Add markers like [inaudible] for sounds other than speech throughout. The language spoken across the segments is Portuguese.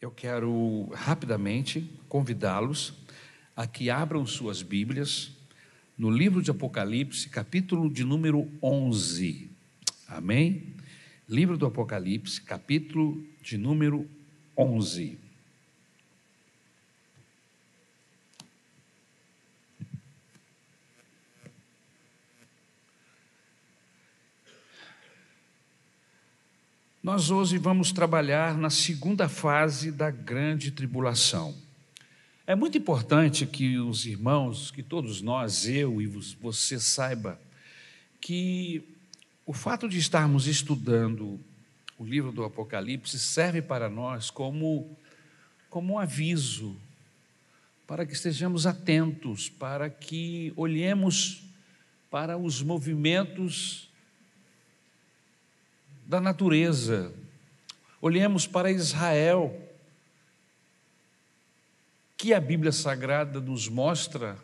eu quero rapidamente convidá-los a que abram suas Bíblias no livro de Apocalipse, capítulo de número 11. Amém? Livro do Apocalipse, capítulo de número 11. Nós hoje vamos trabalhar na segunda fase da grande tribulação. É muito importante que os irmãos, que todos nós, eu e você saiba que o fato de estarmos estudando o livro do Apocalipse serve para nós como como um aviso para que estejamos atentos, para que olhemos para os movimentos da natureza. Olhemos para Israel, que a Bíblia Sagrada nos mostra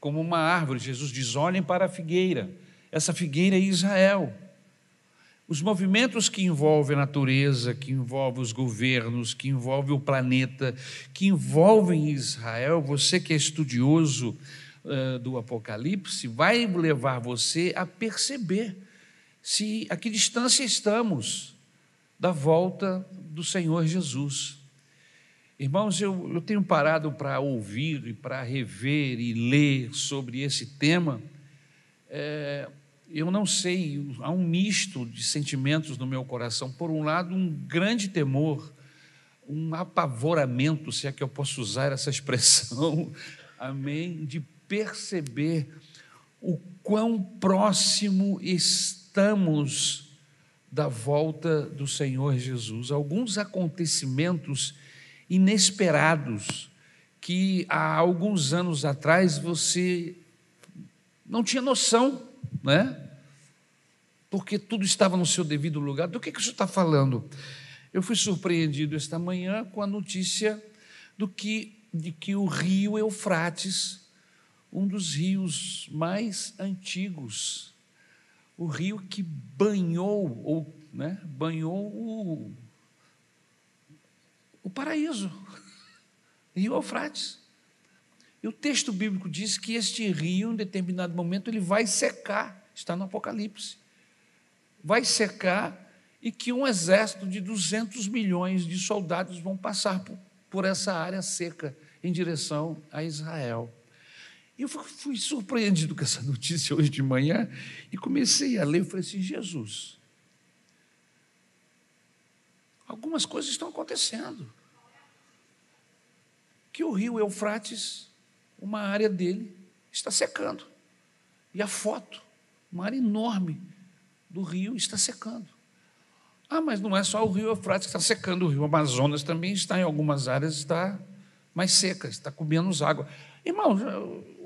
como uma árvore. Jesus diz: olhem para a figueira, essa figueira é Israel. Os movimentos que envolvem a natureza, que envolvem os governos, que envolvem o planeta, que envolvem Israel, você que é estudioso uh, do Apocalipse, vai levar você a perceber se a que distância estamos da volta do Senhor Jesus. Irmãos, eu, eu tenho parado para ouvir e para rever e ler sobre esse tema. É, eu não sei, há um misto de sentimentos no meu coração. Por um lado, um grande temor, um apavoramento, se é que eu posso usar essa expressão, [laughs] amém, de perceber o quão próximo está estamos da volta do Senhor Jesus. Alguns acontecimentos inesperados que há alguns anos atrás você não tinha noção, né? Porque tudo estava no seu devido lugar. Do que, que isso está falando? Eu fui surpreendido esta manhã com a notícia do que, de que o rio Eufrates, um dos rios mais antigos o rio que banhou, ou né, banhou o, o paraíso, [laughs] rio Eufrates. E o texto bíblico diz que este rio, em determinado momento, ele vai secar, está no Apocalipse. Vai secar e que um exército de 200 milhões de soldados vão passar por, por essa área seca em direção a Israel. E eu fui surpreendido com essa notícia hoje de manhã e comecei a ler. Eu falei assim: Jesus, algumas coisas estão acontecendo. Que o rio Eufrates, uma área dele, está secando. E a foto, uma área enorme do rio está secando. Ah, mas não é só o rio Eufrates que está secando, o rio Amazonas também está em algumas áreas, está mais seca, está com menos água. Irmão,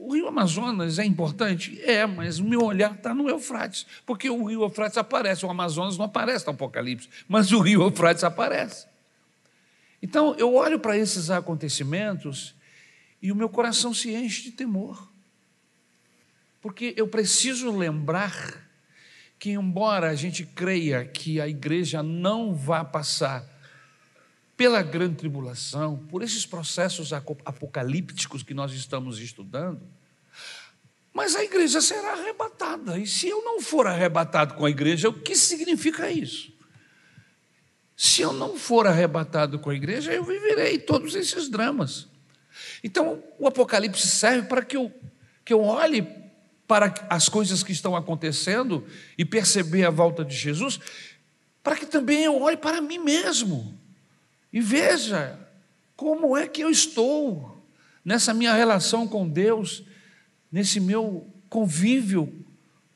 o rio Amazonas é importante? É, mas o meu olhar está no Eufrates, porque o rio Eufrates aparece, o Amazonas não aparece no Apocalipse, mas o rio Eufrates aparece. Então, eu olho para esses acontecimentos e o meu coração se enche de temor, porque eu preciso lembrar que, embora a gente creia que a igreja não vá passar pela grande tribulação, por esses processos apocalípticos que nós estamos estudando, mas a igreja será arrebatada. E se eu não for arrebatado com a igreja, o que significa isso? Se eu não for arrebatado com a igreja, eu viverei todos esses dramas. Então, o Apocalipse serve para que eu, que eu olhe para as coisas que estão acontecendo e perceber a volta de Jesus, para que também eu olhe para mim mesmo e veja como é que eu estou nessa minha relação com Deus, nesse meu convívio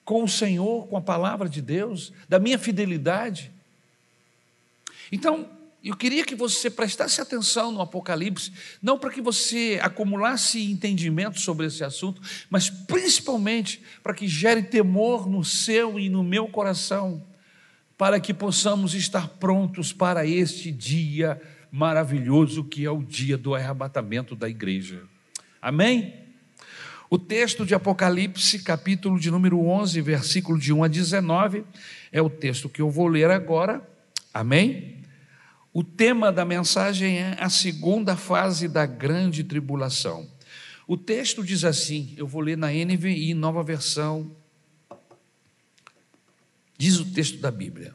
com o Senhor, com a palavra de Deus, da minha fidelidade. Então, eu queria que você prestasse atenção no Apocalipse, não para que você acumulasse entendimento sobre esse assunto, mas principalmente para que gere temor no seu e no meu coração para que possamos estar prontos para este dia maravilhoso que é o dia do arrebatamento da igreja. Amém? O texto de Apocalipse, capítulo de número 11, versículo de 1 a 19, é o texto que eu vou ler agora. Amém? O tema da mensagem é a segunda fase da grande tribulação. O texto diz assim, eu vou ler na NVI, nova versão. Diz o texto da Bíblia: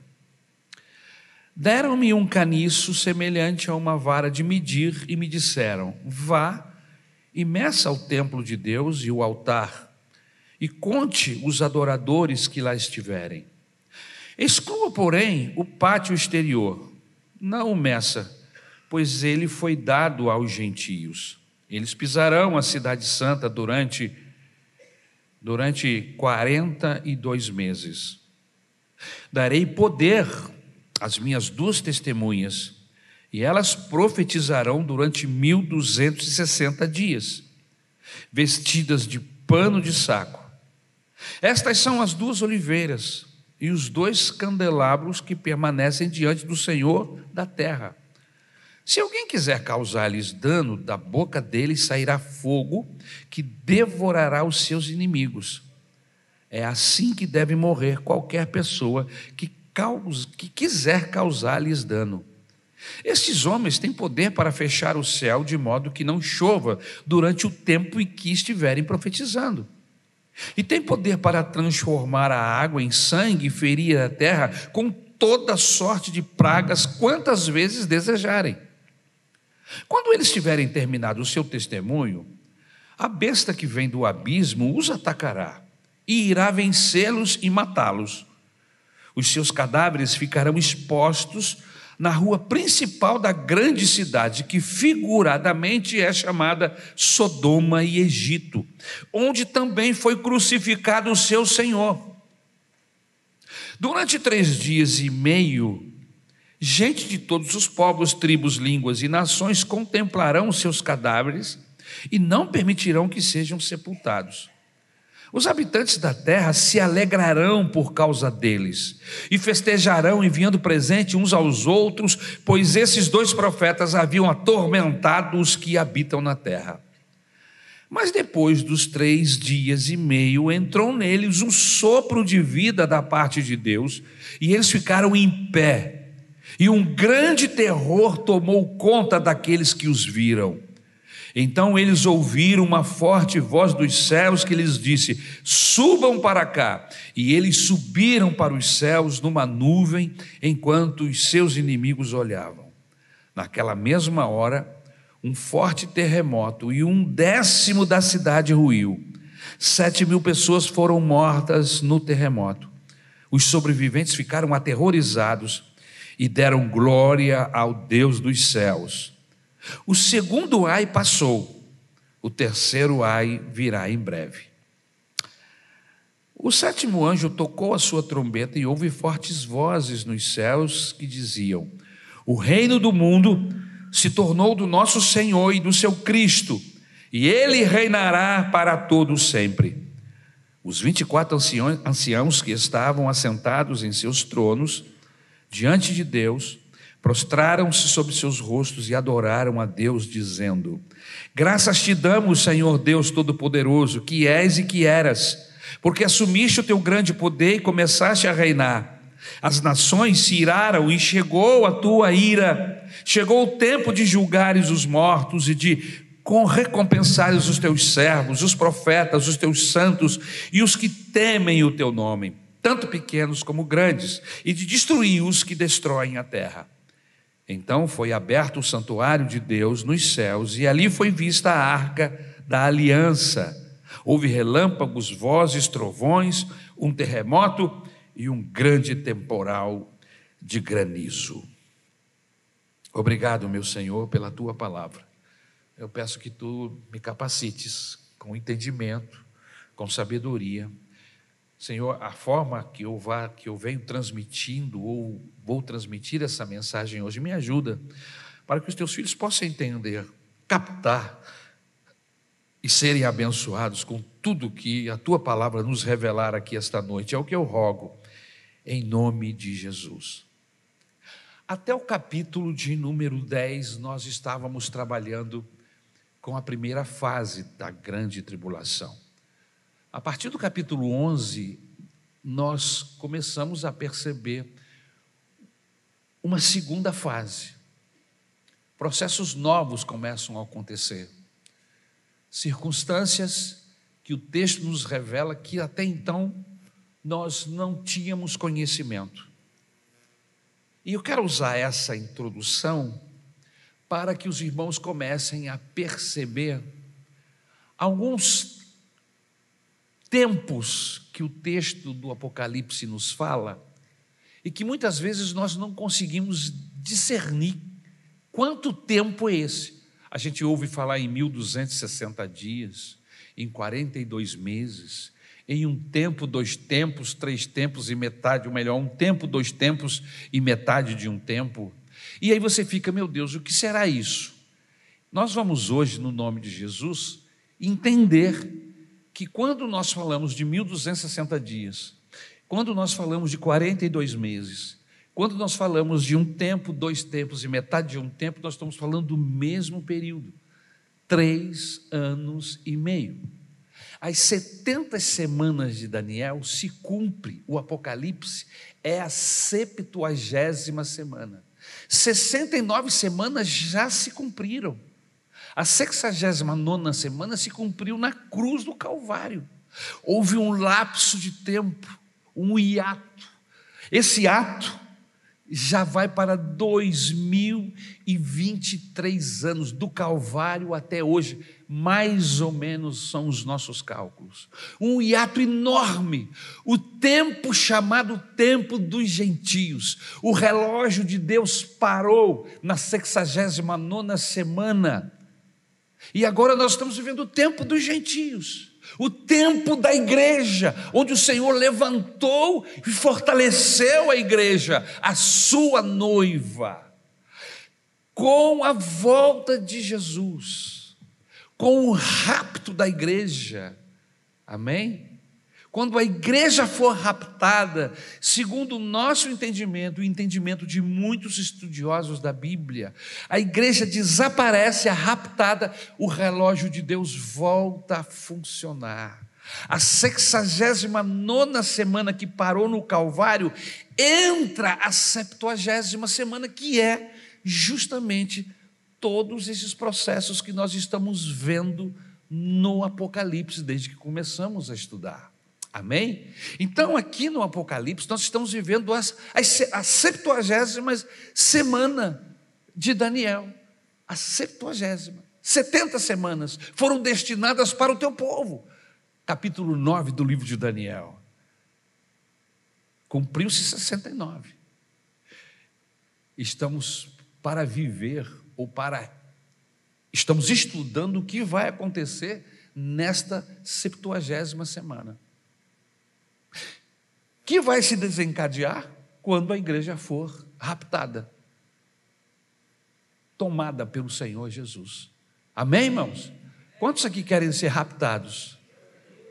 Deram-me um caniço semelhante a uma vara de medir e me disseram: Vá e meça o templo de Deus e o altar, e conte os adoradores que lá estiverem. Exclua, porém, o pátio exterior, não o meça, pois ele foi dado aos gentios. Eles pisarão a cidade santa durante durante 42 meses. Darei poder às minhas duas testemunhas, e elas profetizarão durante 1260 dias, vestidas de pano de saco. Estas são as duas oliveiras e os dois candelabros que permanecem diante do Senhor da terra. Se alguém quiser causar-lhes dano, da boca deles sairá fogo que devorará os seus inimigos. É assim que deve morrer qualquer pessoa que, que quiser causar-lhes dano. Estes homens têm poder para fechar o céu de modo que não chova durante o tempo em que estiverem profetizando. E tem poder para transformar a água em sangue e ferir a terra com toda sorte de pragas, quantas vezes desejarem. Quando eles tiverem terminado o seu testemunho, a besta que vem do abismo os atacará e irá vencê-los e matá-los. Os seus cadáveres ficarão expostos na rua principal da grande cidade, que figuradamente é chamada Sodoma e Egito, onde também foi crucificado o seu Senhor. Durante três dias e meio, gente de todos os povos, tribos, línguas e nações contemplarão seus cadáveres e não permitirão que sejam sepultados. Os habitantes da terra se alegrarão por causa deles e festejarão enviando presente uns aos outros, pois esses dois profetas haviam atormentado os que habitam na terra. Mas depois dos três dias e meio entrou neles um sopro de vida da parte de Deus e eles ficaram em pé. E um grande terror tomou conta daqueles que os viram. Então eles ouviram uma forte voz dos céus que lhes disse: Subam para cá. E eles subiram para os céus numa nuvem, enquanto os seus inimigos olhavam. Naquela mesma hora, um forte terremoto e um décimo da cidade ruiu. Sete mil pessoas foram mortas no terremoto. Os sobreviventes ficaram aterrorizados e deram glória ao Deus dos céus. O segundo ai passou, o terceiro ai virá em breve. O sétimo anjo tocou a sua trombeta e houve fortes vozes nos céus que diziam: O reino do mundo se tornou do nosso Senhor e do seu Cristo, e ele reinará para todo sempre. Os vinte e quatro anciãos que estavam assentados em seus tronos, diante de Deus, Prostraram-se sobre seus rostos e adoraram a Deus, dizendo: Graças te damos, Senhor Deus Todo-Poderoso, que és e que eras, porque assumiste o teu grande poder e começaste a reinar. As nações se iraram e chegou a tua ira. Chegou o tempo de julgares os mortos e de com recompensares os teus servos, os profetas, os teus santos e os que temem o teu nome, tanto pequenos como grandes, e de destruir os que destroem a terra. Então foi aberto o santuário de Deus nos céus, e ali foi vista a arca da aliança. Houve relâmpagos, vozes, trovões, um terremoto e um grande temporal de granizo. Obrigado, meu Senhor, pela tua palavra. Eu peço que tu me capacites com entendimento, com sabedoria Senhor, a forma que eu, vá, que eu venho transmitindo ou vou transmitir essa mensagem hoje me ajuda para que os teus filhos possam entender, captar e serem abençoados com tudo que a tua palavra nos revelar aqui esta noite. É o que eu rogo, em nome de Jesus. Até o capítulo de número 10, nós estávamos trabalhando com a primeira fase da grande tribulação. A partir do capítulo 11, nós começamos a perceber uma segunda fase. processos novos começam a acontecer. Circunstâncias que o texto nos revela que até então nós não tínhamos conhecimento. E eu quero usar essa introdução para que os irmãos comecem a perceber alguns tempos que o texto do Apocalipse nos fala e que muitas vezes nós não conseguimos discernir quanto tempo é esse. A gente ouve falar em 1260 dias, em 42 meses, em um tempo, dois tempos, três tempos e metade, ou melhor, um tempo, dois tempos e metade de um tempo. E aí você fica, meu Deus, o que será isso? Nós vamos hoje, no nome de Jesus, entender que quando nós falamos de 1260 dias, quando nós falamos de 42 meses, quando nós falamos de um tempo, dois tempos e metade de um tempo, nós estamos falando do mesmo período três anos e meio. As 70 semanas de Daniel se cumpre, o Apocalipse é a septuagésima semana. 69 semanas já se cumpriram. A 69 semana se cumpriu na cruz do Calvário. Houve um lapso de tempo, um hiato. Esse ato já vai para 2023 anos, do Calvário até hoje, mais ou menos são os nossos cálculos. Um hiato enorme, o tempo chamado tempo dos gentios. O relógio de Deus parou na 69 semana. E agora nós estamos vivendo o tempo dos gentios o tempo da igreja, onde o Senhor levantou e fortaleceu a igreja, a sua noiva, com a volta de Jesus, com o rapto da igreja. Amém? Quando a igreja for raptada, segundo o nosso entendimento, o entendimento de muitos estudiosos da Bíblia, a igreja desaparece, é raptada, o relógio de Deus volta a funcionar. A 69 semana que parou no Calvário, entra a 70 semana, que é justamente todos esses processos que nós estamos vendo no Apocalipse desde que começamos a estudar. Amém? Então, aqui no Apocalipse, nós estamos vivendo as, as, a septuagésima semana de Daniel. A septuagésima. 70 semanas foram destinadas para o teu povo. Capítulo 9 do livro de Daniel. Cumpriu-se 69. Estamos para viver ou para. Estamos estudando o que vai acontecer nesta septuagésima semana que vai se desencadear quando a igreja for raptada, tomada pelo Senhor Jesus. Amém, irmãos? Quantos aqui querem ser raptados?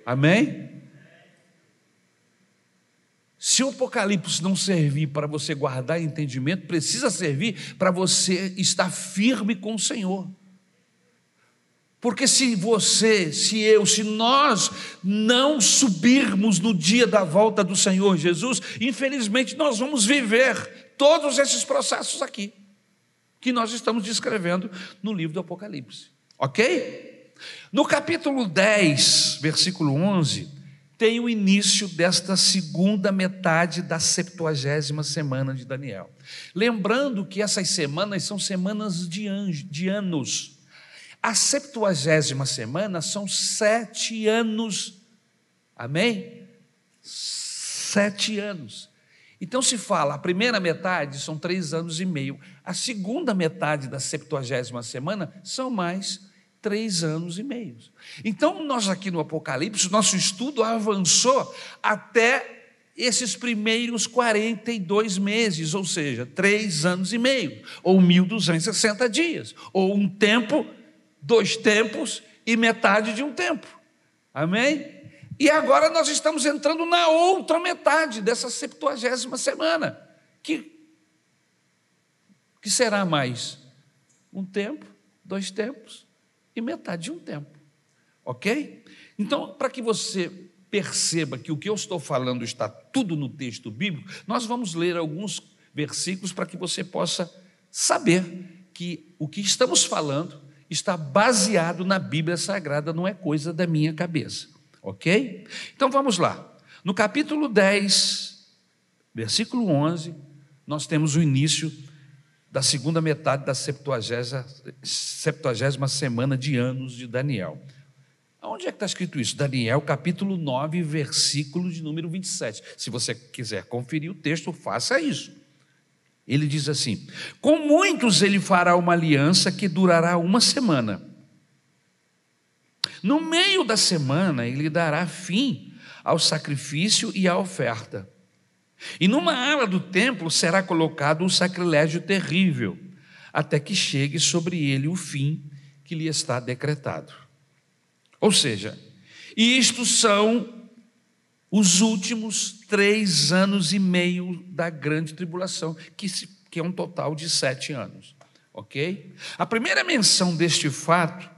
Amém? Se o Apocalipse não servir para você guardar entendimento, precisa servir para você estar firme com o Senhor. Porque se você, se eu, se nós não subirmos no dia da volta do Senhor Jesus, infelizmente nós vamos viver todos esses processos aqui, que nós estamos descrevendo no livro do Apocalipse. Ok? No capítulo 10, versículo 11, tem o início desta segunda metade da septuagésima semana de Daniel. Lembrando que essas semanas são semanas de, anjo, de anos a septuagésima semana são sete anos. Amém? Sete anos. Então se fala, a primeira metade são três anos e meio, a segunda metade da septuagésima semana são mais três anos e meio. Então, nós aqui no Apocalipse, nosso estudo avançou até esses primeiros 42 meses, ou seja, três anos e meio, ou 1.260 dias, ou um tempo dois tempos e metade de um tempo. Amém? E agora nós estamos entrando na outra metade dessa septuagésima semana, que, que será mais um tempo, dois tempos e metade de um tempo. Ok? Então, para que você perceba que o que eu estou falando está tudo no texto bíblico, nós vamos ler alguns versículos para que você possa saber que o que estamos falando está baseado na Bíblia Sagrada, não é coisa da minha cabeça, ok? Então vamos lá. No capítulo 10, versículo 11, nós temos o início da segunda metade da 70, 70 semana de anos de Daniel. Onde é que está escrito isso? Daniel, capítulo 9, versículo de número 27. Se você quiser conferir o texto, faça isso. Ele diz assim: Com muitos ele fará uma aliança que durará uma semana. No meio da semana, ele dará fim ao sacrifício e à oferta. E numa ala do templo será colocado um sacrilégio terrível, até que chegue sobre ele o fim que lhe está decretado. Ou seja, isto são os últimos três anos e meio da grande tribulação, que, se, que é um total de sete anos. Ok? A primeira menção deste fato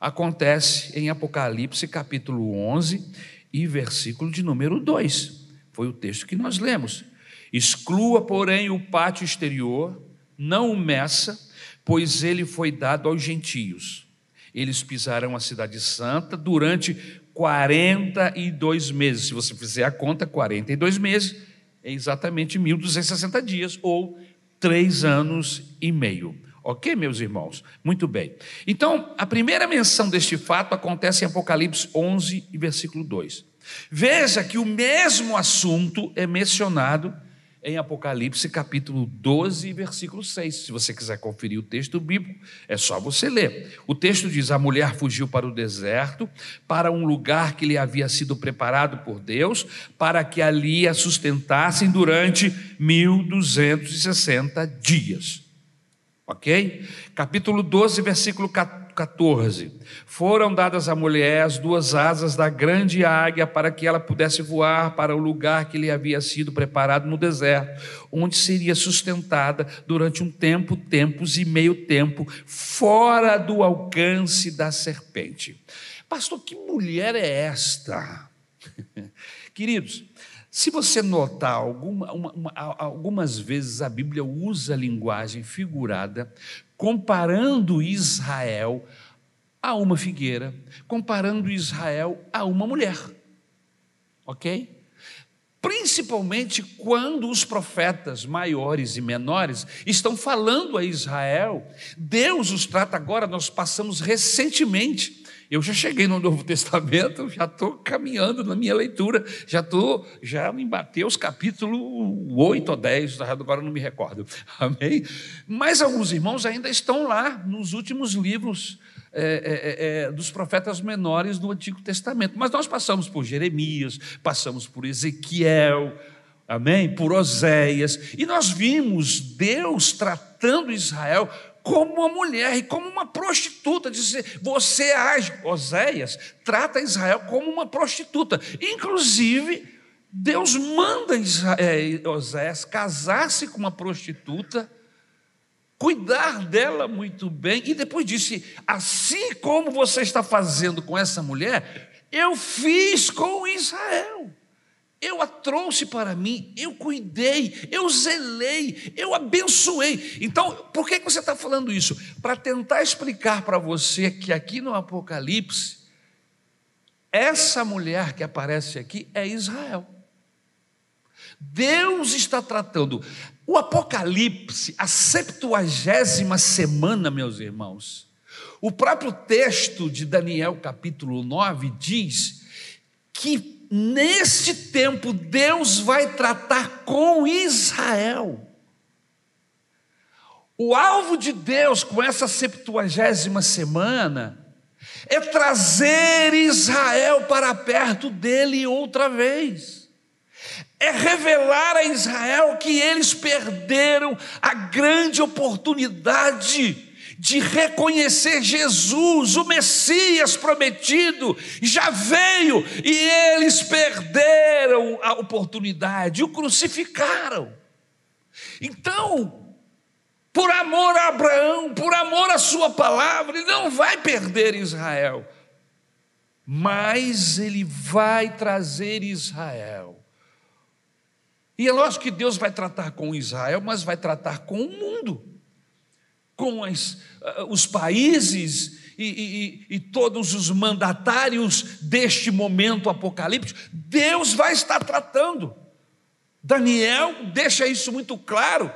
acontece em Apocalipse capítulo 11 e versículo de número 2. Foi o texto que nós lemos. Exclua, porém, o pátio exterior, não o meça, pois ele foi dado aos gentios eles pisarão a Cidade Santa durante 42 meses. Se você fizer a conta, 42 meses é exatamente 1.260 dias, ou três anos e meio. Ok, meus irmãos? Muito bem. Então, a primeira menção deste fato acontece em Apocalipse 11, versículo 2. Veja que o mesmo assunto é mencionado em Apocalipse capítulo 12, versículo 6. Se você quiser conferir o texto bíblico, é só você ler. O texto diz: A mulher fugiu para o deserto, para um lugar que lhe havia sido preparado por Deus, para que ali a sustentassem durante 1260 dias. Ok? Capítulo 12, versículo 14. 14. Foram dadas à mulher as duas asas da grande águia para que ela pudesse voar para o lugar que lhe havia sido preparado no deserto, onde seria sustentada durante um tempo, tempos e meio tempo, fora do alcance da serpente. Pastor, que mulher é esta? [laughs] Queridos, se você notar, alguma, uma, uma, algumas vezes a Bíblia usa a linguagem figurada comparando Israel a uma figueira, comparando Israel a uma mulher. Ok? Principalmente quando os profetas maiores e menores estão falando a Israel, Deus os trata agora, nós passamos recentemente eu já cheguei no Novo [laughs] Testamento, já estou caminhando na minha leitura, já estou, já em Mateus capítulo 8 ou 10, agora não me recordo, [laughs] amém? Mas alguns irmãos ainda estão lá nos últimos livros é, é, é, dos profetas menores do Antigo Testamento. Mas nós passamos por Jeremias, passamos por Ezequiel, amém? Por Oséias, e nós vimos Deus tratando Israel como uma mulher e como uma prostituta. Dizer, você age, Oséias trata Israel como uma prostituta. Inclusive, Deus manda é, Oséias casar-se com uma prostituta, cuidar dela muito bem, e depois disse: assim como você está fazendo com essa mulher, eu fiz com Israel. Eu a trouxe para mim, eu cuidei, eu zelei, eu abençoei. Então, por que você está falando isso? Para tentar explicar para você que aqui no Apocalipse, essa mulher que aparece aqui é Israel. Deus está tratando. O Apocalipse, a septuagésima semana, meus irmãos, o próprio texto de Daniel, capítulo 9, diz que neste tempo, Deus vai tratar com Israel. O alvo de Deus com essa septuagésima semana é trazer Israel para perto dele outra vez. É revelar a Israel que eles perderam a grande oportunidade de reconhecer Jesus, o Messias prometido, já veio e eles perderam a oportunidade, o crucificaram. Então, por amor a Abraão, por amor à Sua palavra, ele não vai perder Israel, mas ele vai trazer Israel. E é lógico que Deus vai tratar com Israel, mas vai tratar com o mundo. Com as, os países e, e, e, todos os mandatários deste momento apocalíptico, Deus vai estar tratando. Daniel deixa isso muito claro,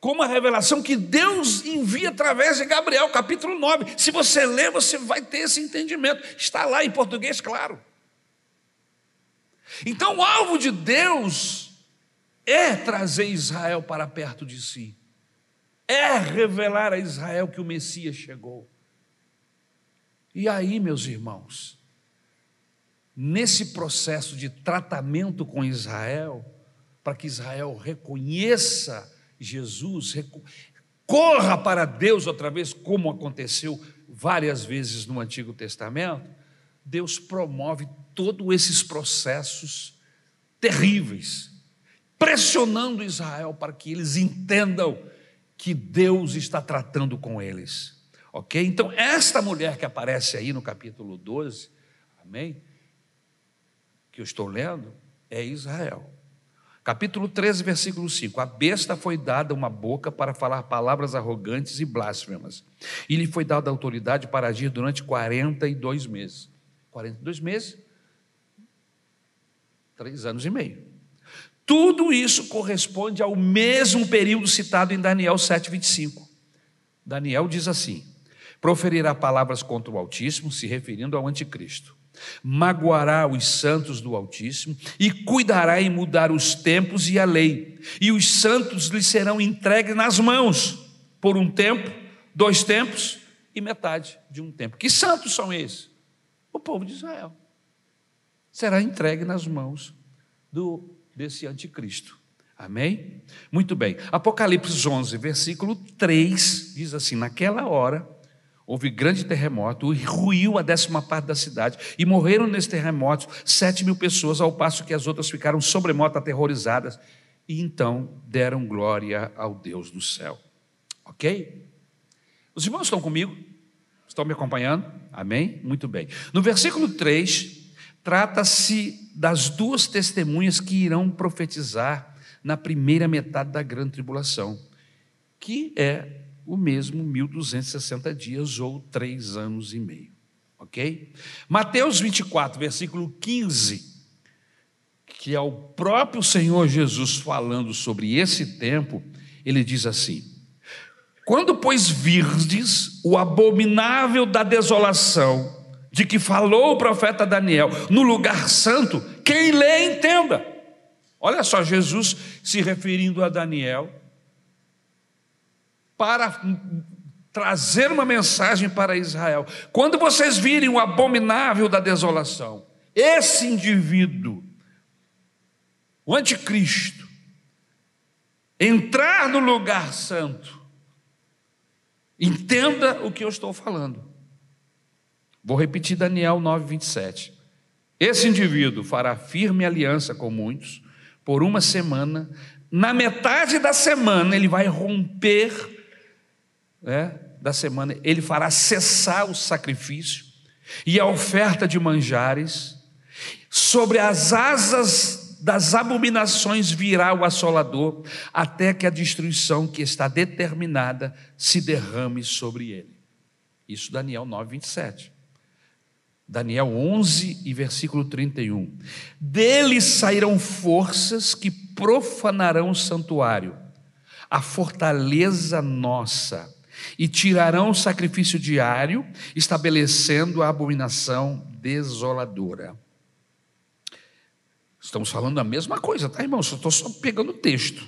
como a revelação que Deus envia através de Gabriel, capítulo 9. Se você ler, você vai ter esse entendimento. Está lá em português, claro. Então, o alvo de Deus é trazer Israel para perto de si, é revelar a Israel que o Messias chegou. E aí, meus irmãos, nesse processo de tratamento com Israel, para que Israel reconheça Jesus, corra para Deus outra vez, como aconteceu várias vezes no Antigo Testamento, Deus promove todos esses processos terríveis, pressionando Israel para que eles entendam que Deus está tratando com eles. Ok? Então, esta mulher que aparece aí no capítulo 12, amém? Que eu estou lendo, é Israel. Capítulo 13, versículo 5: A besta foi dada uma boca para falar palavras arrogantes e blasfemas, e lhe foi dada autoridade para agir durante 42 meses. 42 meses? Três anos e meio. Tudo isso corresponde ao mesmo período citado em Daniel 7,25. Daniel diz assim: proferirá palavras contra o Altíssimo, se referindo ao Anticristo. Magoará os santos do Altíssimo e cuidará em mudar os tempos e a lei, e os santos lhe serão entregues nas mãos por um tempo, dois tempos e metade de um tempo. Que santos são esses? O povo de Israel. Será entregue nas mãos do desse anticristo. Amém? Muito bem. Apocalipse 11, versículo 3 diz assim: Naquela hora Houve grande terremoto, ruiu a décima parte da cidade, e morreram nesse terremoto sete mil pessoas, ao passo que as outras ficaram sobremoto aterrorizadas, e então deram glória ao Deus do céu. Ok? Os irmãos estão comigo? Estão me acompanhando? Amém? Muito bem. No versículo 3, trata-se das duas testemunhas que irão profetizar na primeira metade da grande tribulação, que é o mesmo 1260 dias ou três anos e meio. Ok? Mateus 24, versículo 15, que é o próprio Senhor Jesus falando sobre esse tempo, ele diz assim: Quando, pois, virdes o abominável da desolação, de que falou o profeta Daniel, no lugar santo, quem lê entenda. Olha só, Jesus se referindo a Daniel, para trazer uma mensagem para Israel. Quando vocês virem o abominável da desolação, esse indivíduo, o anticristo, entrar no lugar santo, entenda o que eu estou falando. Vou repetir Daniel 9, 27. Esse indivíduo fará firme aliança com muitos por uma semana. Na metade da semana, ele vai romper né, da semana, ele fará cessar o sacrifício e a oferta de manjares, sobre as asas das abominações virá o assolador, até que a destruição que está determinada se derrame sobre ele. Isso Daniel 9, 27. Daniel 11 e versículo 31. Dele sairão forças que profanarão o santuário, a fortaleza nossa e tirarão o sacrifício diário, estabelecendo a abominação desoladora. Estamos falando a mesma coisa, tá, irmão? Só estou só pegando o texto.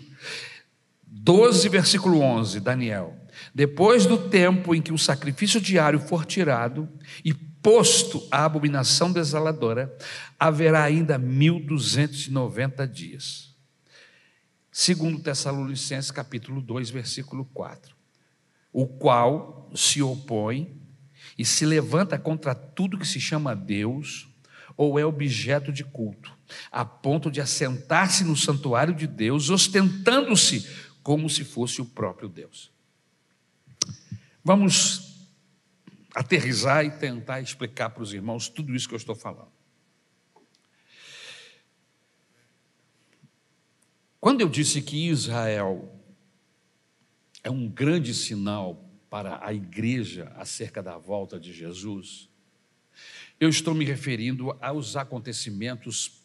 12, versículo 11, Daniel. Depois do tempo em que o sacrifício diário for tirado e posto a abominação desoladora, haverá ainda 1290 dias. Segundo Tessalonicenses capítulo 2, versículo 4 o qual se opõe e se levanta contra tudo que se chama Deus ou é objeto de culto, a ponto de assentar-se no santuário de Deus, ostentando-se como se fosse o próprio Deus. Vamos aterrizar e tentar explicar para os irmãos tudo isso que eu estou falando. Quando eu disse que Israel é um grande sinal para a igreja acerca da volta de Jesus, eu estou me referindo aos acontecimentos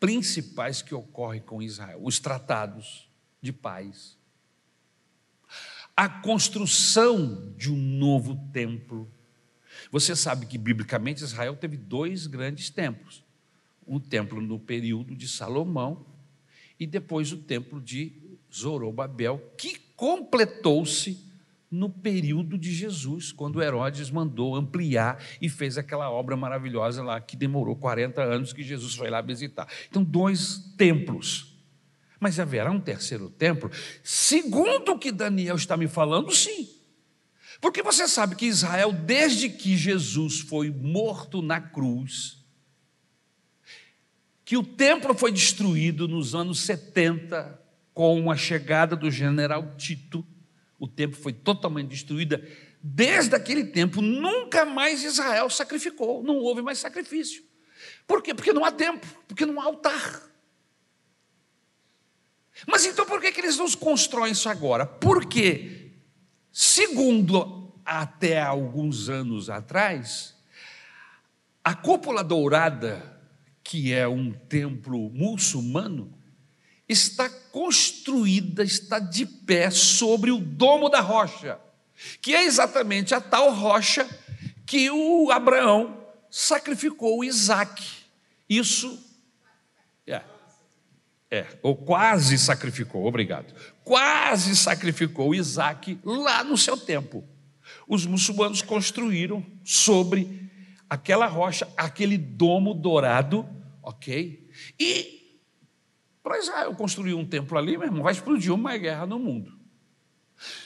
principais que ocorrem com Israel, os tratados de paz, a construção de um novo templo. Você sabe que, biblicamente, Israel teve dois grandes templos: um templo no período de Salomão e depois o templo de Zorobabel, que completou-se no período de Jesus, quando Herodes mandou ampliar e fez aquela obra maravilhosa lá que demorou 40 anos que Jesus foi lá visitar. Então, dois templos. Mas haverá um terceiro templo? Segundo o que Daniel está me falando, sim. Porque você sabe que Israel, desde que Jesus foi morto na cruz, que o templo foi destruído nos anos 70 com a chegada do general Tito, o templo foi totalmente destruído. Desde aquele tempo, nunca mais Israel sacrificou, não houve mais sacrifício. Por quê? Porque não há templo, porque não há altar. Mas então por que, que eles não constroem isso agora? Porque, segundo até alguns anos atrás, a cúpula dourada, que é um templo muçulmano, está construída, está de pé sobre o domo da rocha, que é exatamente a tal rocha que o Abraão sacrificou Isaac. Isso é, é, ou quase sacrificou, obrigado. Quase sacrificou Isaac lá no seu tempo. Os muçulmanos construíram sobre aquela rocha, aquele domo dourado, ok? E para Israel construir um templo ali, meu irmão, vai explodir uma guerra no mundo.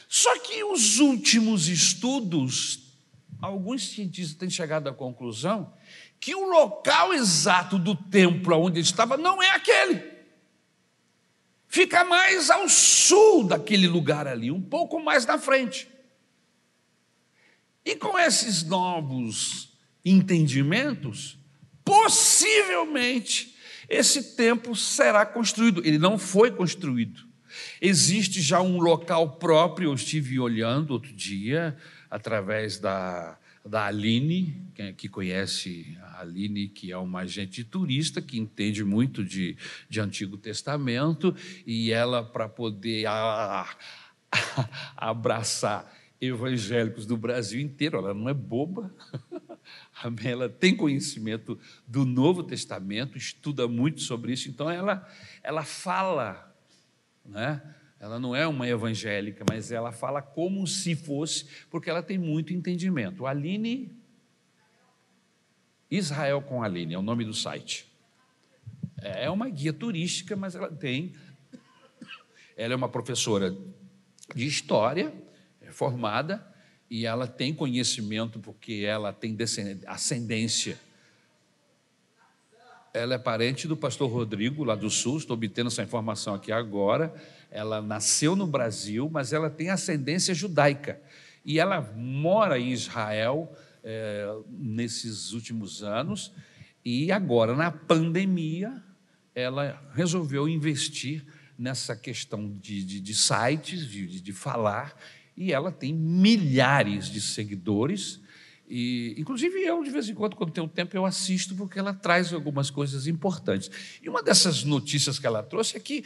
Só que os últimos estudos, alguns cientistas têm chegado à conclusão que o local exato do templo onde ele estava não é aquele. Fica mais ao sul daquele lugar ali, um pouco mais na frente. E com esses novos entendimentos, possivelmente esse templo será construído. Ele não foi construído. Existe já um local próprio, eu estive olhando outro dia, através da, da Aline, que conhece a Aline, que é uma agente turista, que entende muito de, de Antigo Testamento, e ela, para poder a, a, abraçar evangélicos do Brasil inteiro, ela não é boba, [laughs] ela tem conhecimento do Novo Testamento, estuda muito sobre isso, então ela, ela fala, né? Ela não é uma evangélica, mas ela fala como se fosse, porque ela tem muito entendimento. Aline, Israel com Aline, é o nome do site. É uma guia turística, mas ela tem. Ela é uma professora de história, é formada, e ela tem conhecimento porque ela tem ascendência. Ela é parente do pastor Rodrigo, lá do Sul, estou obtendo essa informação aqui agora. Ela nasceu no Brasil, mas ela tem ascendência judaica. E ela mora em Israel é, nesses últimos anos. E agora, na pandemia, ela resolveu investir nessa questão de, de, de sites, de, de falar e ela tem milhares de seguidores. E, inclusive, eu, de vez em quando, quando tenho tempo, eu assisto, porque ela traz algumas coisas importantes. E uma dessas notícias que ela trouxe é que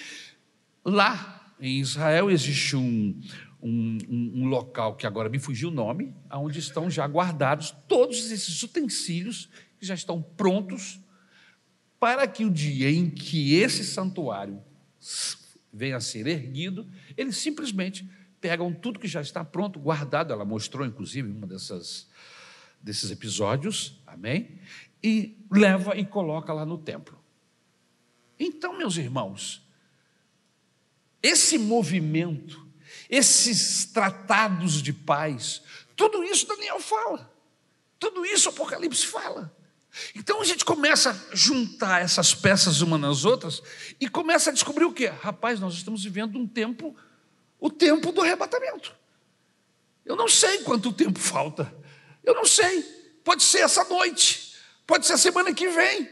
lá em Israel existe um, um, um, local que agora me fugiu o nome, onde estão já guardados todos esses utensílios que já estão prontos para que o dia em que esse santuário venha a ser erguido, ele simplesmente pegam tudo que já está pronto, guardado, ela mostrou inclusive uma dessas desses episódios, amém? E leva e coloca lá no templo. Então, meus irmãos, esse movimento, esses tratados de paz, tudo isso Daniel fala. Tudo isso Apocalipse fala. Então a gente começa a juntar essas peças umas nas outras e começa a descobrir o que? Rapaz, nós estamos vivendo um tempo o tempo do arrebatamento. Eu não sei quanto tempo falta. Eu não sei. Pode ser essa noite. Pode ser a semana que vem.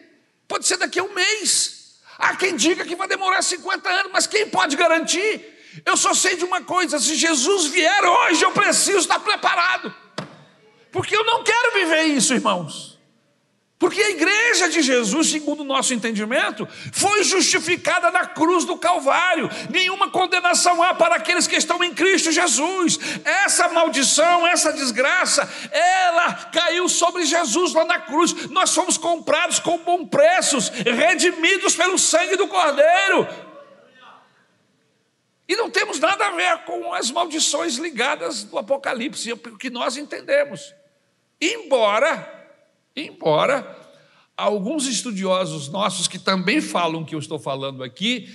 Pode ser daqui a um mês. Há quem diga que vai demorar 50 anos, mas quem pode garantir Eu só sei de uma coisa: se Jesus vier hoje, eu preciso estar preparado. Porque eu não quero viver isso, irmãos. Porque a igreja de Jesus, segundo o nosso entendimento, foi justificada na cruz do Calvário. Nenhuma condenação há para aqueles que estão em Cristo Jesus. Essa maldição, essa desgraça, ela caiu sobre Jesus lá na cruz. Nós fomos comprados com bom preços, redimidos pelo sangue do Cordeiro. E não temos nada a ver com as maldições ligadas do Apocalipse, o que nós entendemos. Embora Embora alguns estudiosos nossos que também falam o que eu estou falando aqui,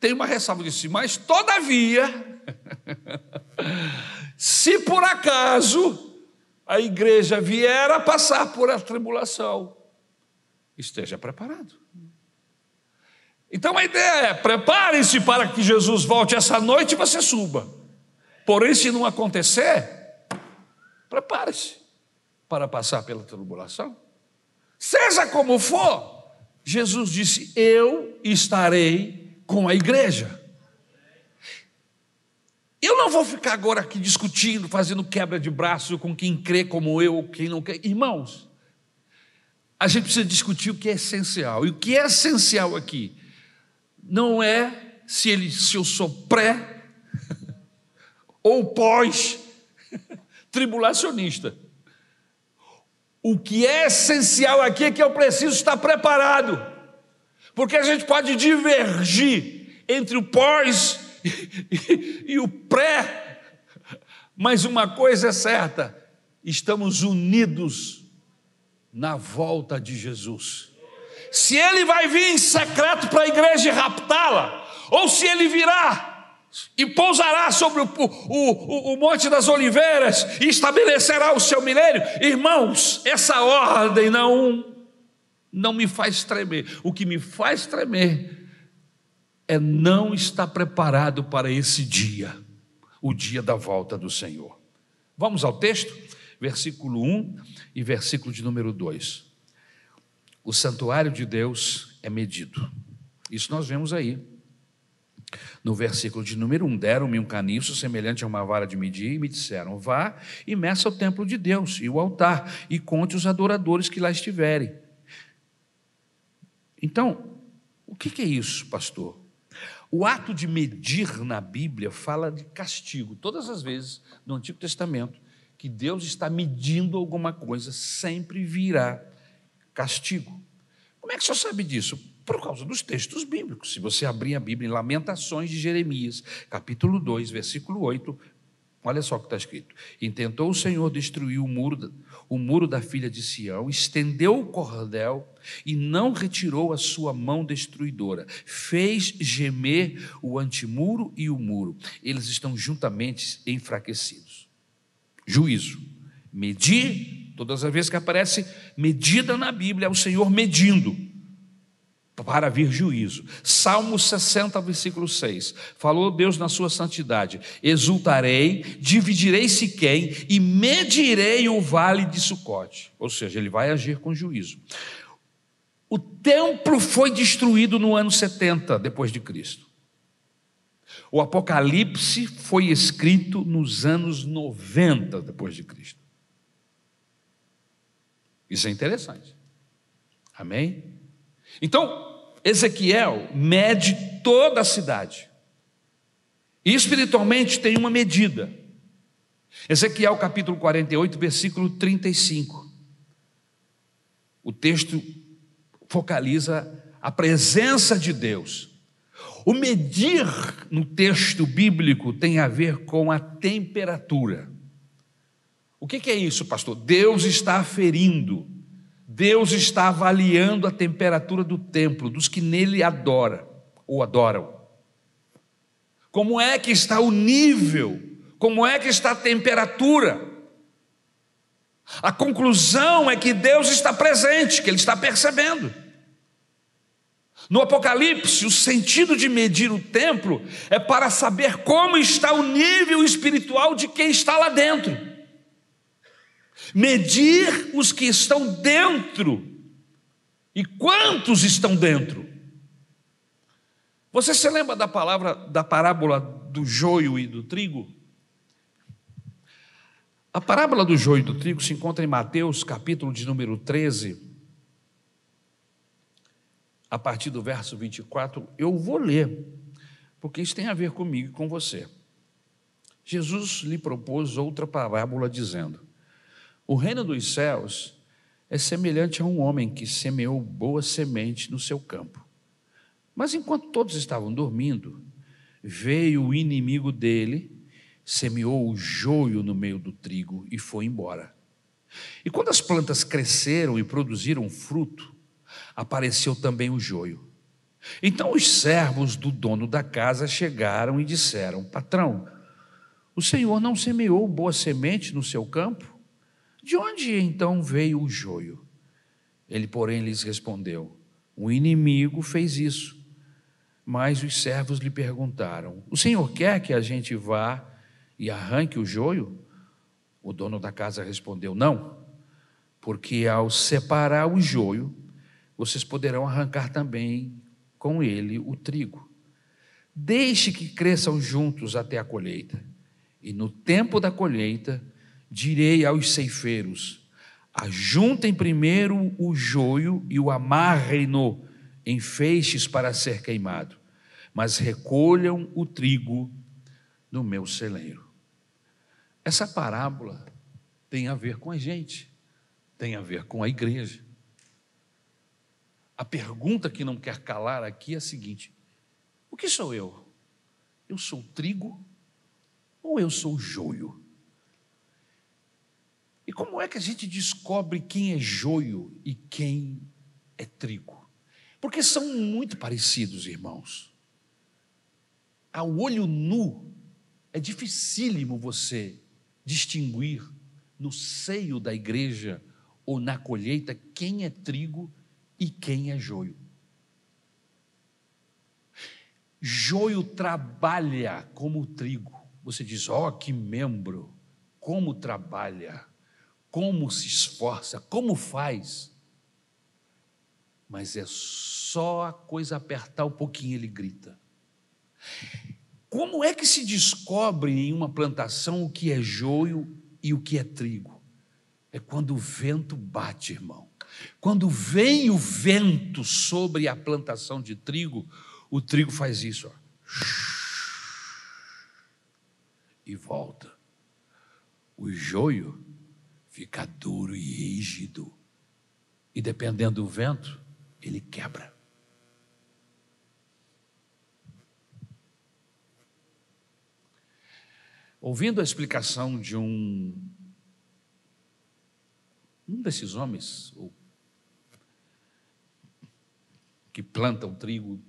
tem uma ressalva de si, mas todavia, [laughs] se por acaso a igreja vier a passar por a tribulação, esteja preparado. Então a ideia é: prepare-se para que Jesus volte essa noite e você suba. Porém, se não acontecer, prepare-se para passar pela tribulação? Seja como for, Jesus disse: Eu estarei com a igreja. Eu não vou ficar agora aqui discutindo, fazendo quebra de braço com quem crê como eu ou quem não crê. Irmãos, a gente precisa discutir o que é essencial. E o que é essencial aqui não é se, ele, se eu sou pré [laughs] ou pós tribulacionista. O que é essencial aqui é que eu preciso estar preparado, porque a gente pode divergir entre o pós [laughs] e, o pré, mas uma coisa é certa: estamos unidos na volta de Jesus. Se ele vai vir em secreto para a igreja e raptá-la, ou se ele virá e pousará sobre o, o, o, Monte das Oliveiras e estabelecerá o seu milênio. Irmãos, essa ordem não, não me faz tremer. O que me faz tremer é não estar preparado para esse dia, o dia da volta do Senhor. Vamos ao texto, versículo 1 e versículo de número 2. O santuário de Deus é medido. Isso nós vemos aí no versículo de número 1, deram-me um caniço semelhante a uma vara de medir e me disseram: Vá e meça o templo de Deus e o altar, e conte os adoradores que lá estiverem. Então, o que é isso, pastor? O ato de medir na Bíblia fala de castigo. Todas as vezes no Antigo Testamento que Deus está medindo alguma coisa, sempre virá castigo. Como é que o senhor sabe disso? Por causa dos textos bíblicos. Se você abrir a Bíblia em Lamentações de Jeremias, capítulo 2, versículo 8, olha só o que está escrito: Intentou o Senhor destruir o muro, o muro da filha de Sião, estendeu o cordel e não retirou a sua mão destruidora, fez gemer o antimuro e o muro, eles estão juntamente enfraquecidos. Juízo. Medir, todas as vezes que aparece medida na Bíblia, é o Senhor medindo para vir juízo. Salmo 60, versículo 6. Falou Deus na sua santidade: Exultarei, dividirei Siquém e medirei o vale de Sucote. Ou seja, ele vai agir com juízo. O templo foi destruído no ano 70 depois de Cristo. O Apocalipse foi escrito nos anos 90 depois de Cristo. Isso é interessante. Amém? Então, Ezequiel mede toda a cidade. E espiritualmente tem uma medida. Ezequiel capítulo 48, versículo 35. O texto focaliza a presença de Deus. O medir no texto bíblico tem a ver com a temperatura. O que é isso, pastor? Deus está aferindo Deus está avaliando a temperatura do templo, dos que nele adora ou adoram. Como é que está o nível? Como é que está a temperatura? A conclusão é que Deus está presente, que Ele está percebendo. No Apocalipse, o sentido de medir o templo é para saber como está o nível espiritual de quem está lá dentro medir os que estão dentro e quantos estão dentro. Você se lembra da palavra da parábola do joio e do trigo? A parábola do joio e do trigo se encontra em Mateus, capítulo de número 13, a partir do verso 24. Eu vou ler, porque isso tem a ver comigo e com você. Jesus lhe propôs outra parábola, dizendo: O reino dos céus é semelhante a um homem que semeou boa semente no seu campo. Mas enquanto todos estavam dormindo, veio o inimigo dele, semeou o joio no meio do trigo e foi embora. E quando as plantas cresceram e produziram fruto, apareceu também o joio. Então os servos do dono da casa chegaram e disseram: Patrão, o senhor não semeou boa semente no seu campo? De onde então veio o joio? Ele, porém, lhes respondeu: O inimigo fez isso. Mas os servos lhe perguntaram: O senhor quer que a gente vá e arranque o joio? O dono da casa respondeu: Não, porque ao separar o joio, vocês poderão arrancar também com ele o trigo. Deixe que cresçam juntos até a colheita. E no tempo da colheita, direi aos ceifeiros: ajuntem primeiro o joio e o amarrem-no em feixes para ser queimado, mas recolham o trigo no meu celeiro. Essa parábola tem a ver com a gente, tem a ver com a igreja. A pergunta que não quer calar aqui é a seguinte: o que sou eu? Eu sou trigo ou eu sou joio? Como é que a gente descobre quem é joio e quem é trigo? Porque são muito parecidos, irmãos. Ao olho nu, é dificílimo você distinguir no seio da igreja ou na colheita quem é trigo e quem é joio. Joio trabalha como trigo. Você diz, ó, oh, que membro, como trabalha, como se esforça, como faz mas é só a coisa apertar um pouquinho, ele grita. Como é que se descobre em uma plantação o que é joio e o que é trigo? É quando o vento bate, irmão. Quando vem o vento sobre a plantação de trigo, o trigo faz isso, ó. E volta. O joio fica duro e rígido. E dependendo do vento, ele quebra. Ouvindo a explicação de um um desses homens que plantam trigo,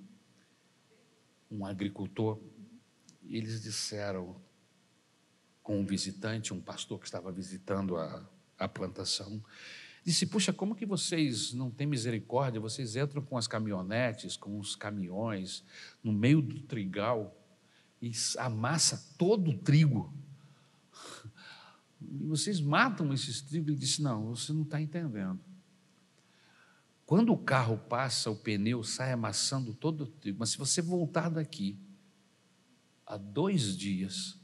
um agricultor, eles disseram com um visitante, um pastor que estava visitando a, a plantação, Disse: Puxa, como que vocês não têm misericórdia? Vocês entram com as caminhonetes, com os caminhões, no meio do trigal e amassa todo o trigo. [laughs] E vocês matam esses trigos. Ele disse: Não, você não está entendendo. Quando o carro passa, o pneu sai amassando todo o trigo. Mas se você voltar daqui, há dois dias,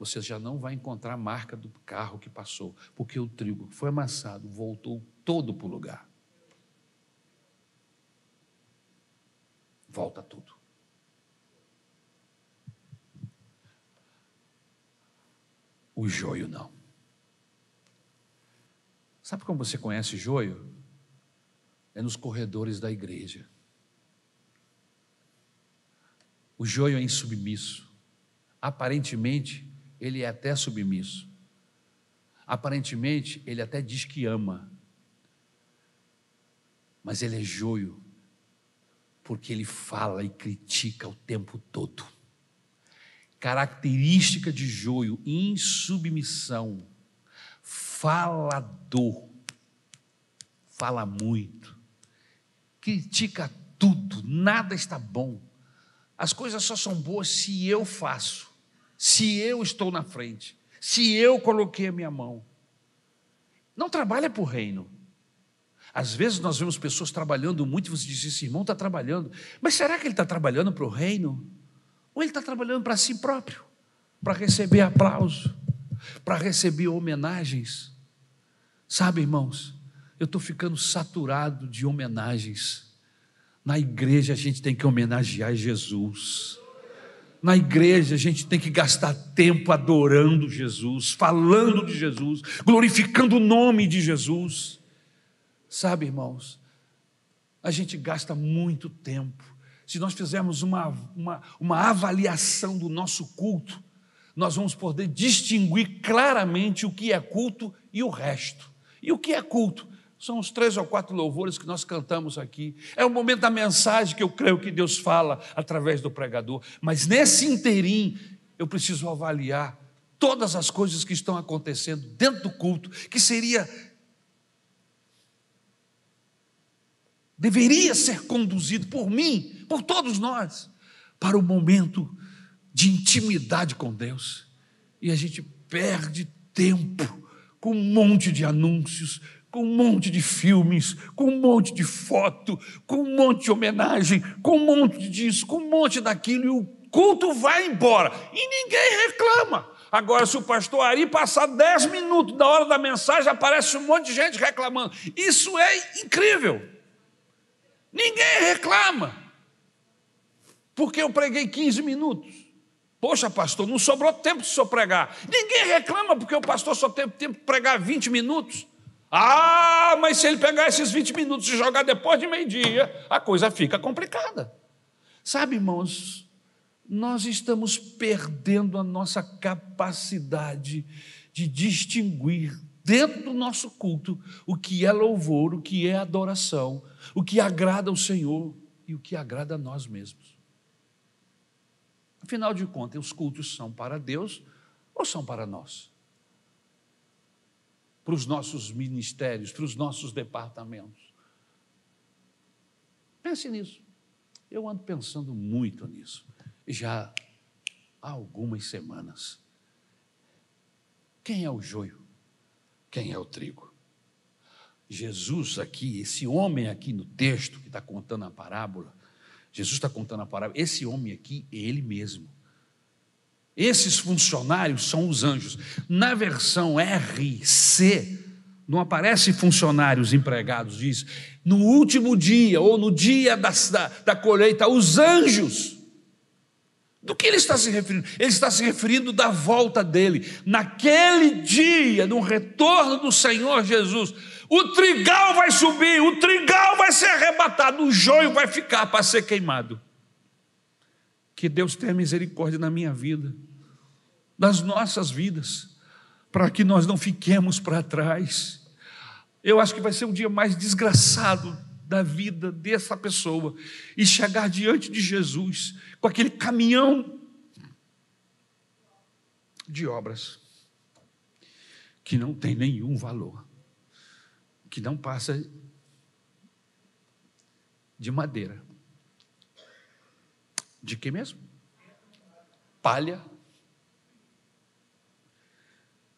você já não vai encontrar a marca do carro que passou, porque o trigo foi amassado, voltou todo para o lugar. Volta tudo. O joio não. Sabe como você conhece joio? É nos corredores da igreja. O joio é insubmisso. Aparentemente, ele é até submisso. Aparentemente, ele até diz que ama, mas ele é joio, porque ele fala e critica o tempo todo. Característica de joio, insubmissão, falador, fala muito, critica tudo, nada está bom. As coisas só são boas se eu faço se eu estou na frente, se eu coloquei a minha mão. Não trabalha para o reino. Às vezes nós vemos pessoas trabalhando muito e você diz: esse irmão está trabalhando, mas será que ele está trabalhando para o reino Ou ele está trabalhando para si próprio, para receber aplauso, para receber homenagens. Sabe, irmãos, eu estou ficando saturado de homenagens. Na igreja a gente tem que homenagear Jesus. Na igreja a gente tem que gastar tempo adorando Jesus, falando de Jesus, glorificando o nome de Jesus. Sabe, irmãos, a gente gasta muito tempo. Se nós fizermos uma, uma, uma avaliação do nosso culto, nós vamos poder distinguir claramente o que é culto e o resto. E o que é culto? São os três ou quatro louvores que nós cantamos aqui. É o momento da mensagem que eu creio que Deus fala através do pregador. Mas nesse interim, eu preciso avaliar todas as coisas que estão acontecendo dentro do culto, que seria. deveria ser conduzido por mim, por todos nós, para o momento de intimidade com Deus. E a gente perde tempo com um monte de anúncios, com um monte de filmes, com um monte de foto, com um monte de homenagem, com um monte disso, com um monte daquilo, e o culto vai embora. E ninguém reclama. Agora, se o pastor Ari passar dez minutos da hora da mensagem, aparece um monte de gente reclamando. Isso é incrível. Ninguém reclama. Porque eu preguei 15 minutos. Poxa, pastor, não sobrou tempo o senhor pregar. Ninguém reclama porque o pastor só teve tempo para pregar 20 minutos. Ah, mas se ele pegar esses 20 minutos e jogar depois de meio-dia, a coisa fica complicada. Sabe, irmãos, nós estamos perdendo a nossa capacidade de distinguir dentro do nosso culto o que é louvor, o que é adoração, o que agrada ao Senhor e o que agrada a nós mesmos. Afinal de contas, os cultos são para Deus ou são para nós? Para os nossos ministérios, para os nossos departamentos. Pense nisso. Eu ando pensando muito nisso, já há algumas semanas. Quem é o joio? Quem é o trigo? Jesus aqui, esse homem aqui no texto que está contando a parábola, Jesus está contando a parábola, esse homem aqui é ele mesmo. Esses funcionários são os anjos. Na versão RC, não aparece funcionários empregados, diz no último dia ou no dia da, da, da colheita, os anjos. Do que ele está se referindo? Ele está se referindo da volta dele. Naquele dia, no retorno do Senhor Jesus, o trigal vai subir, o trigal vai ser arrebatado, o joio vai ficar para ser queimado. Que Deus tenha misericórdia na minha vida das nossas vidas, para que nós não fiquemos para trás. Eu acho que vai ser o dia mais desgraçado da vida dessa pessoa e chegar diante de Jesus com aquele caminhão de obras que não tem nenhum valor, que não passa de madeira. De que mesmo? Palha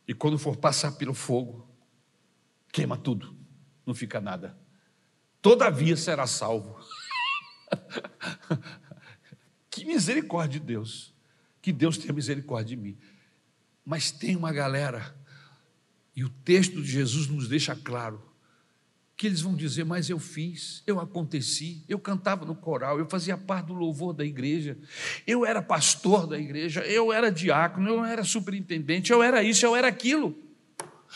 e quando for passar pelo fogo, queima tudo, não fica nada. Todavia será salvo. [laughs] que misericórdia de Deus. Que Deus tenha misericórdia de mim. Mas tem uma galera, e o texto de Jesus nos deixa claro, que eles vão dizer: Mas eu fiz, eu aconteci, eu cantava no coral, eu fazia parte do louvor da igreja, eu era pastor da igreja, eu era diácono, eu era superintendente, eu era isso, eu era aquilo.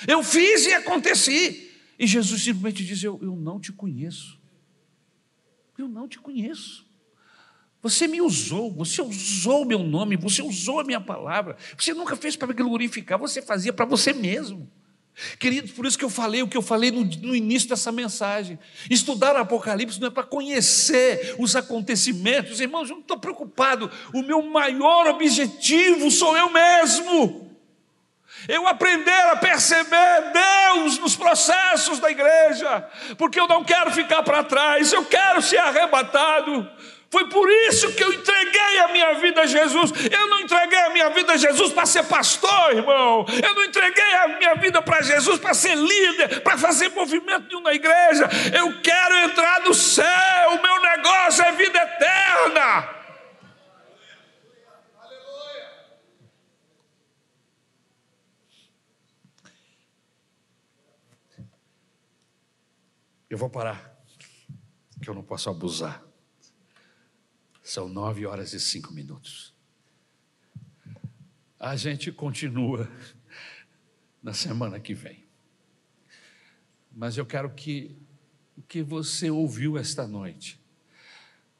Eu fiz e aconteci. E Jesus simplesmente diz: Eu, eu não te conheço. Eu não te conheço. Você me usou, você usou meu nome, você usou a minha palavra. Você nunca fez para me glorificar, você fazia para você mesmo. Queridos, por isso que eu falei o que eu falei no, no início dessa mensagem. Estudar Apocalipse não é para conhecer os acontecimentos, irmãos, eu não estou preocupado. O meu maior objetivo sou eu mesmo. Eu aprender a perceber Deus nos processos da igreja, porque eu não quero ficar para trás, eu quero ser arrebatado. Foi por isso que eu entreguei a minha vida a Jesus. Eu não entreguei a minha vida a Jesus para ser pastor, irmão. Eu não entreguei a minha vida para Jesus para ser líder, para fazer movimento nenhum na igreja. Eu quero entrar no céu. O meu negócio é vida eterna. Aleluia. Eu vou parar, que eu não posso abusar. São nove horas e cinco minutos. A gente continua na semana que vem. Mas eu quero que o que você ouviu esta noite,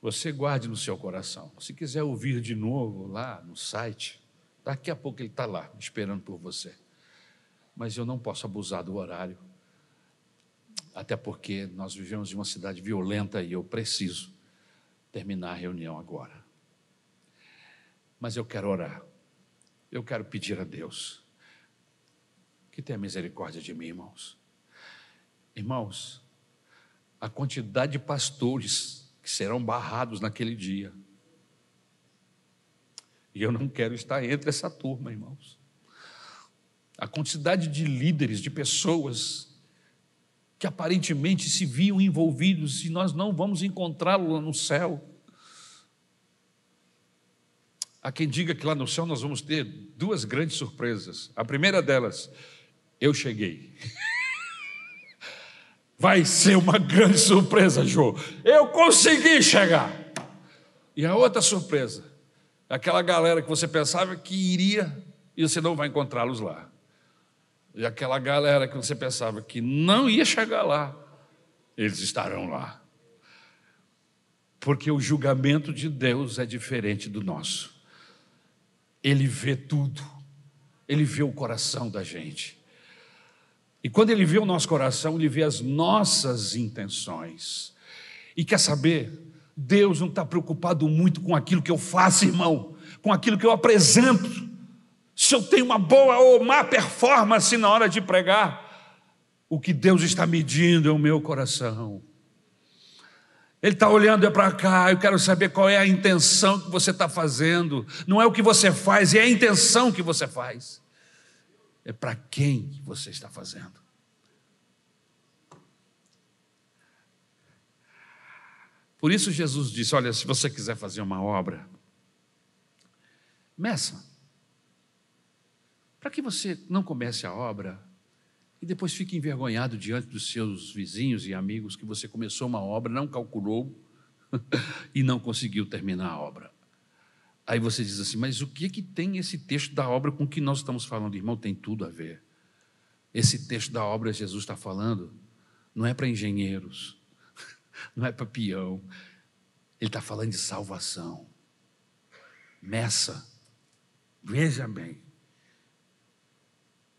você guarde no seu coração. Se quiser ouvir de novo lá no site, daqui a pouco ele está lá, esperando por você. Mas eu não posso abusar do horário, até porque nós vivemos em uma cidade violenta e eu preciso terminar a reunião agora. Mas eu quero orar, eu quero pedir a Deus que tenha misericórdia de mim, irmãos. Irmãos, a quantidade de pastores que serão barrados naquele dia. E eu não quero estar entre essa turma, irmãos. A quantidade de líderes, de pessoas que aparentemente se viam envolvidos e nós não vamos encontrá-lo no céu. Há quem diga que lá no céu nós vamos ter duas grandes surpresas. A primeira delas, eu cheguei. [laughs] Vai ser uma grande surpresa, Jô. Eu consegui chegar. E a outra surpresa, aquela galera que você pensava que iria e você não vai encontrá-los lá. E aquela galera que você pensava que não ia chegar lá, eles estarão lá. Porque o julgamento de Deus é diferente do nosso. Ele vê tudo, ele vê o coração da gente. E quando ele vê o nosso coração, ele vê as nossas intenções. E quer saber? Deus não está preocupado muito com aquilo que eu faço, irmão, com aquilo que eu apresento. Se eu tenho uma boa ou má performance na hora de pregar, o que Deus está medindo é o meu coração. Ele está olhando é para cá, eu quero saber qual é a intenção que você está fazendo. Não é o que você faz, é a intenção que você faz é para quem você está fazendo. Por isso Jesus disse: Olha, se você quiser fazer uma obra, meça. Para que você não comece a obra e depois fique envergonhado diante dos seus vizinhos e amigos que você começou uma obra, não calculou [laughs] e não conseguiu terminar a obra. Aí você diz assim, mas o que, que tem esse texto da obra com que nós estamos falando? Irmão, tem tudo a ver. Esse texto da obra Jesus está falando, não é para engenheiros, [laughs] não é para peão, ele está falando de salvação. Meça, veja bem,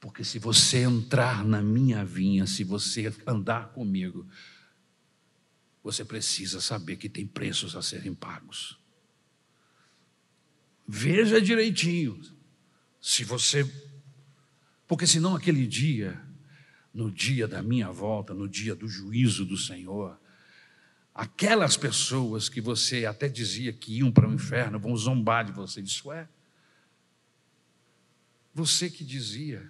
porque se você entrar na minha vinha, se você andar comigo, você precisa saber que tem preços a serem pagos. Veja direitinho. Se você. Porque senão aquele dia, no dia da minha volta, no dia do juízo do Senhor, aquelas pessoas que você até dizia que iam para o inferno vão zombar de você. Isso é. Você que dizia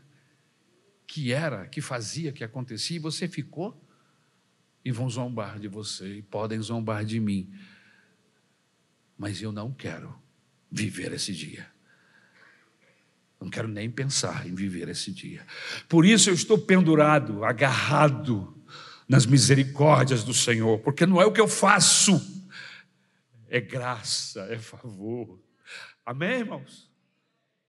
que era, que fazia, que acontecia, e você ficou, e vão zombar de você, e podem zombar de mim. Mas eu não quero viver esse dia. Não quero nem pensar em viver esse dia. Por isso eu estou pendurado, agarrado nas misericórdias do Senhor, porque não é o que eu faço, é graça, é favor. Amém, irmãos?